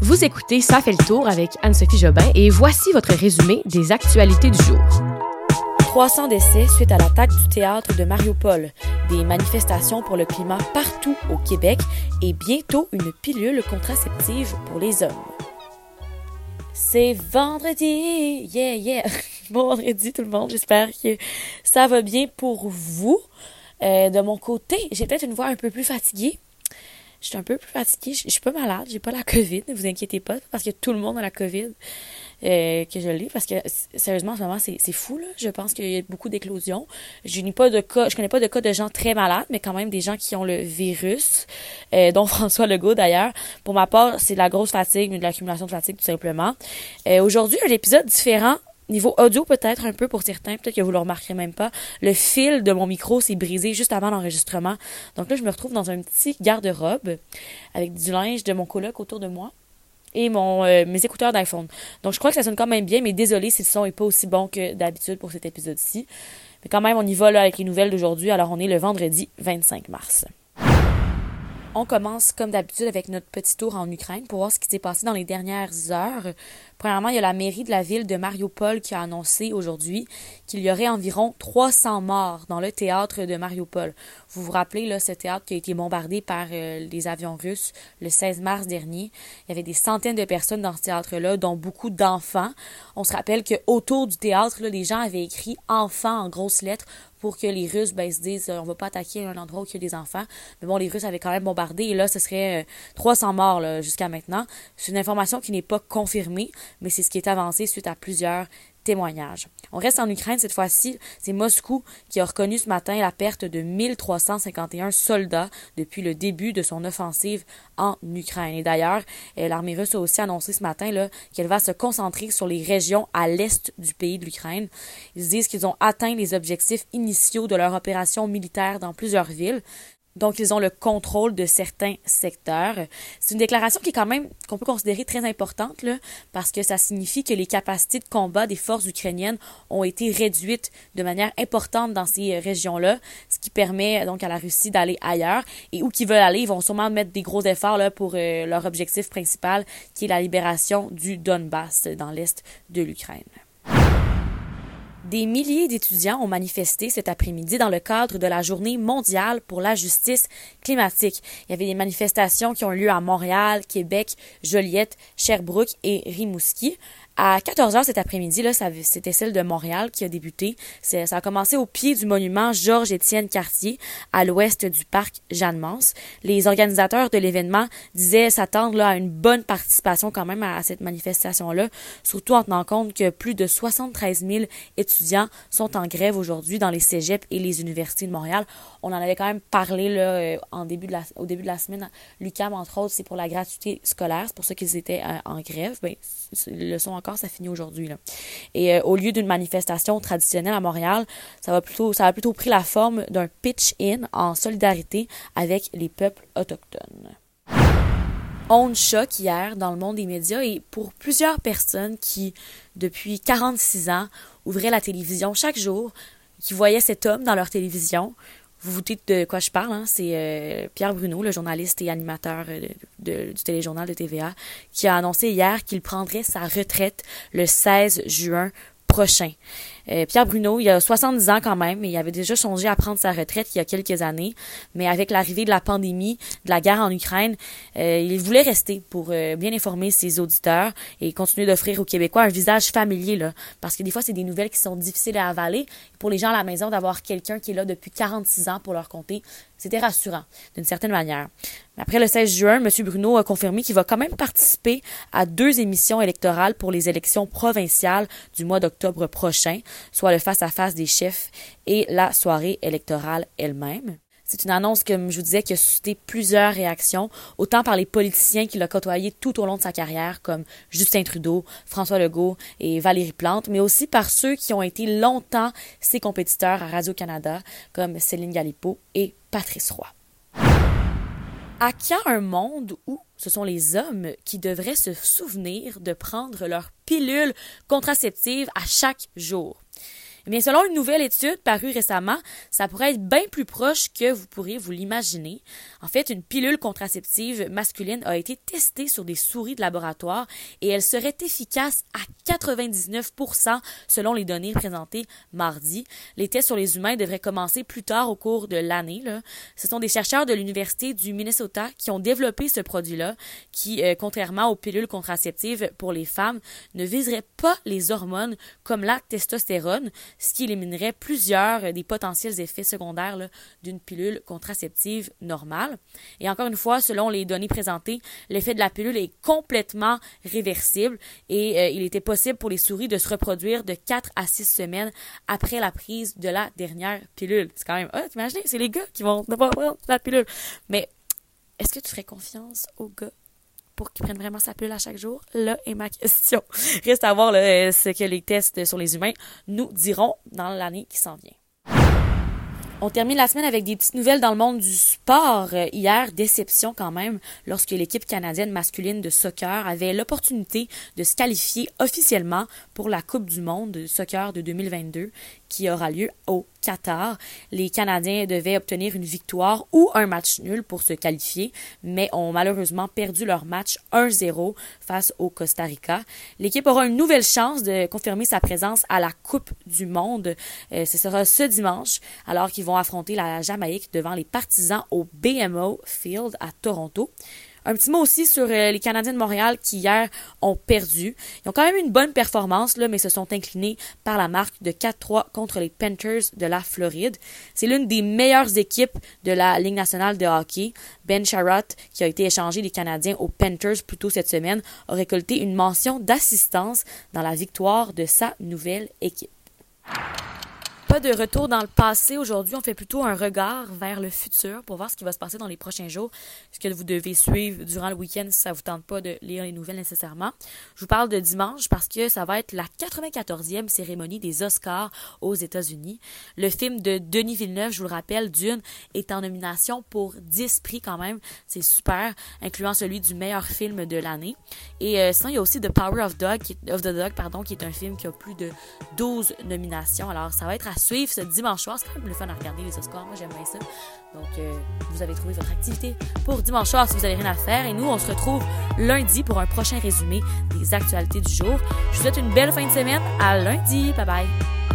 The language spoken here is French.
Vous écoutez Ça fait le tour avec Anne-Sophie Jobin et voici votre résumé des actualités du jour. 300 décès suite à l'attaque du théâtre de Mariupol, des manifestations pour le climat partout au Québec et bientôt une pilule contraceptive pour les hommes. C'est vendredi, yeah yeah, vendredi tout le monde, j'espère que ça va bien pour vous. Euh, de mon côté, j'ai peut-être une voix un peu plus fatiguée, je suis un peu plus fatiguée. Je, suis pas malade. J'ai pas la COVID. Ne vous inquiétez pas. Parce que tout le monde a la COVID euh, que je l'ai. Parce que, sérieusement, en ce moment, c'est fou, là. Je pense qu'il y a beaucoup d'éclosions. Je n'ai pas de cas, je connais pas de cas de gens très malades, mais quand même des gens qui ont le virus, euh, dont François Legault, d'ailleurs. Pour ma part, c'est de la grosse fatigue, de l'accumulation de fatigue, tout simplement. Euh, Aujourd'hui, un épisode différent Niveau audio, peut-être un peu pour certains, peut-être que vous le remarquerez même pas. Le fil de mon micro s'est brisé juste avant l'enregistrement. Donc là, je me retrouve dans un petit garde-robe avec du linge de mon coloc autour de moi et mon euh, mes écouteurs d'iPhone. Donc je crois que ça sonne quand même bien, mais désolé si le son est pas aussi bon que d'habitude pour cet épisode-ci. Mais quand même, on y va là avec les nouvelles d'aujourd'hui. Alors on est le vendredi 25 mars. On commence comme d'habitude avec notre petit tour en Ukraine pour voir ce qui s'est passé dans les dernières heures. Premièrement, il y a la mairie de la ville de Mariupol qui a annoncé aujourd'hui qu'il y aurait environ 300 morts dans le théâtre de Mariupol. Vous vous rappelez, là, ce théâtre qui a été bombardé par euh, les avions russes le 16 mars dernier. Il y avait des centaines de personnes dans ce théâtre-là, dont beaucoup d'enfants. On se rappelle qu'autour du théâtre, là, les gens avaient écrit enfants en grosses lettres pour que les Russes ben, se disent on va pas attaquer un endroit où il y a des enfants. Mais bon, les Russes avaient quand même bombardé et là, ce serait 300 euh, morts jusqu'à maintenant. C'est une information qui n'est pas confirmée, mais c'est ce qui est avancé suite à plusieurs On reste en Ukraine cette fois-ci. C'est Moscou qui a reconnu ce matin la perte de 1351 soldats depuis le début de son offensive en Ukraine. Et d'ailleurs, euh, l'armée russe a aussi annoncé ce matin qu'elle va se concentrer sur les régions à l'est du pays de l'Ukraine. Ils disent qu'ils ont atteint les objectifs initiaux de leur opération militaire dans plusieurs villes. Donc, ils ont le contrôle de certains secteurs. C'est une déclaration qui est quand même, qu'on peut considérer très importante, là, parce que ça signifie que les capacités de combat des forces ukrainiennes ont été réduites de manière importante dans ces régions-là, ce qui permet donc à la Russie d'aller ailleurs. Et où qu'ils veulent aller, ils vont sûrement mettre des gros efforts là, pour euh, leur objectif principal, qui est la libération du Donbass dans l'est de l'Ukraine. Des milliers d'étudiants ont manifesté cet après-midi dans le cadre de la Journée mondiale pour la justice climatique. Il y avait des manifestations qui ont lieu à Montréal, Québec, Joliette, Sherbrooke et Rimouski. À 14 h cet après-midi, là, c'était celle de Montréal qui a débuté. Ça a commencé au pied du monument Georges-Étienne Cartier, à l'ouest du parc Jeanne-Mance. Les organisateurs de l'événement disaient s'attendre à une bonne participation quand même à, cette manifestation-là, surtout en tenant compte que plus de 73 000 étudiants sont en grève aujourd'hui dans les cégeps et les universités de Montréal. On en avait quand même parlé là, euh, en début de la, au début de la semaine. L'UCAM, entre autres, c'est pour la gratuité scolaire. C'est pour ça qu'ils étaient euh, en grève. Ben, le sont encore ça finit aujourd'hui. Et euh, au lieu d'une manifestation traditionnelle à Montréal, ça va plutôt, ça a plutôt pris la forme d'un pitch-in en solidarité avec les peuples autochtones. On choc hier dans le monde des médias et pour plusieurs personnes qui, depuis 46 ans, ouvraient la télévision chaque jour, qui voyaient cet homme dans leur télévision, vous vous doutez de quoi je parle, hein? c'est euh, Pierre Bruno, le journaliste et animateur euh, du téléjournal de TVA, qui a annoncé hier qu'il prendrait sa retraite le 16 juin Euh, Pierre Bruno, il a 70 ans quand même, il avait déjà songé à prendre sa retraite il y a quelques années. Mais avec l'arrivée de la pandémie, de la guerre en Ukraine, euh, il voulait rester pour euh, bien informer ses auditeurs et continuer d'offrir aux Québécois un visage familier. Là, parce que des fois, c'est des nouvelles qui sont difficiles à avaler. Pour les gens à la maison, d'avoir quelqu'un qui est là depuis 46 ans pour leur compter, c'était rassurant, d'une certaine manière. Après le 16 juin, M. Bruno a confirmé qu'il va quand même participer à deux émissions électorales pour les élections provinciales du mois d'octobre prochain soit le face-à-face des chefs et la soirée électorale elle-même. C'est une annonce, comme je vous disais, qui a suscité plusieurs réactions, autant par les politiciens qu'il a côtoyés tout au long de sa carrière, comme Justin Trudeau, François Legault et Valérie Plante, mais aussi par ceux qui ont été longtemps ses compétiteurs à Radio-Canada, comme Céline Galipo et Patrice Roy. À quand un monde où ce sont les hommes qui devraient se souvenir de prendre leur pilule contraceptive à chaque jour? Mais selon une nouvelle étude parue récemment, ça pourrait être bien plus proche que vous pourriez vous l'imaginer. En fait, une pilule contraceptive masculine a été testée sur des souris de laboratoire et elle serait efficace à 99% selon les données présentées mardi. Les tests sur les humains devraient commencer plus tard au cours de l'année. Ce sont des chercheurs de l'Université du Minnesota qui ont développé ce produit-là qui, euh, contrairement aux pilules contraceptives pour les femmes, ne viserait pas les hormones comme la testostérone, ce qui éliminerait plusieurs euh, des potentiels effets secondaires d'une pilule contraceptive normale. Et encore une fois, selon les données présentées, l'effet de la pilule est complètement réversible et euh, il était possible pour les souris de se reproduire de 4 à 6 semaines après la prise de la dernière pilule. C'est quand même, ah, t'imagines, c'est les gars qui vont devoir prendre la pilule. Mais est-ce que tu ferais confiance aux gars pour qu'ils prennent vraiment sa pilule à chaque jour? Là est ma question. Reste à voir ce que les tests sur les humains nous diront dans l'année qui s'en vient. On termine la semaine avec des petites nouvelles dans le monde du sport. Euh, hier, déception quand même, lorsque l'équipe canadienne masculine de soccer avait l'opportunité de se qualifier officiellement pour la Coupe du monde de soccer de 2022 qui aura lieu au Qatar. Les Canadiens devaient obtenir une victoire ou un match nul pour se qualifier, mais ont malheureusement perdu leur match 1-0 face au Costa Rica. L'équipe aura une nouvelle chance de confirmer sa présence à la Coupe du Monde. Euh, ce sera ce dimanche, alors qu'ils vont affronter la Jamaïque devant les partisans au BMO Field à Toronto. Un petit mot aussi sur euh, les Canadiens de Montréal qui hier ont perdu. Ils ont quand même une bonne performance, là, mais se sont inclinés par la marque de 4-3 contre les Panthers de la Floride. C'est l'une des meilleures équipes de la Ligue nationale de hockey. Ben Sharrott, qui a été échangé des Canadiens aux Panthers plus tôt cette semaine, a récolté une mention d'assistance dans la victoire de sa nouvelle équipe. De retour dans le passé aujourd'hui, on fait plutôt un regard vers le futur pour voir ce qui va se passer dans les prochains jours, ce que vous devez suivre durant le week-end si ça vous tente pas de lire les nouvelles nécessairement. Je vous parle de dimanche parce que ça va être la 94e cérémonie des Oscars aux États-Unis. Le film de Denis Villeneuve, je vous le rappelle, Dune, est en nomination pour 10 prix quand même. C'est super, incluant celui du meilleur film de l'année. Et euh, sinon, il y a aussi The Power of, Dog, of the Dog, pardon, qui est un film qui a plus de 12 nominations. Alors, ça va être à suivre ce dimanche soir. C'est quand même le fun à regarder les Oscars. Moi, j'aime bien ça. Donc, euh, vous avez trouvé votre activité pour dimanche soir si vous n'avez rien à faire. Et nous, on se retrouve lundi pour un prochain résumé des actualités du jour. Je vous souhaite une belle fin de semaine. À lundi. Bye bye.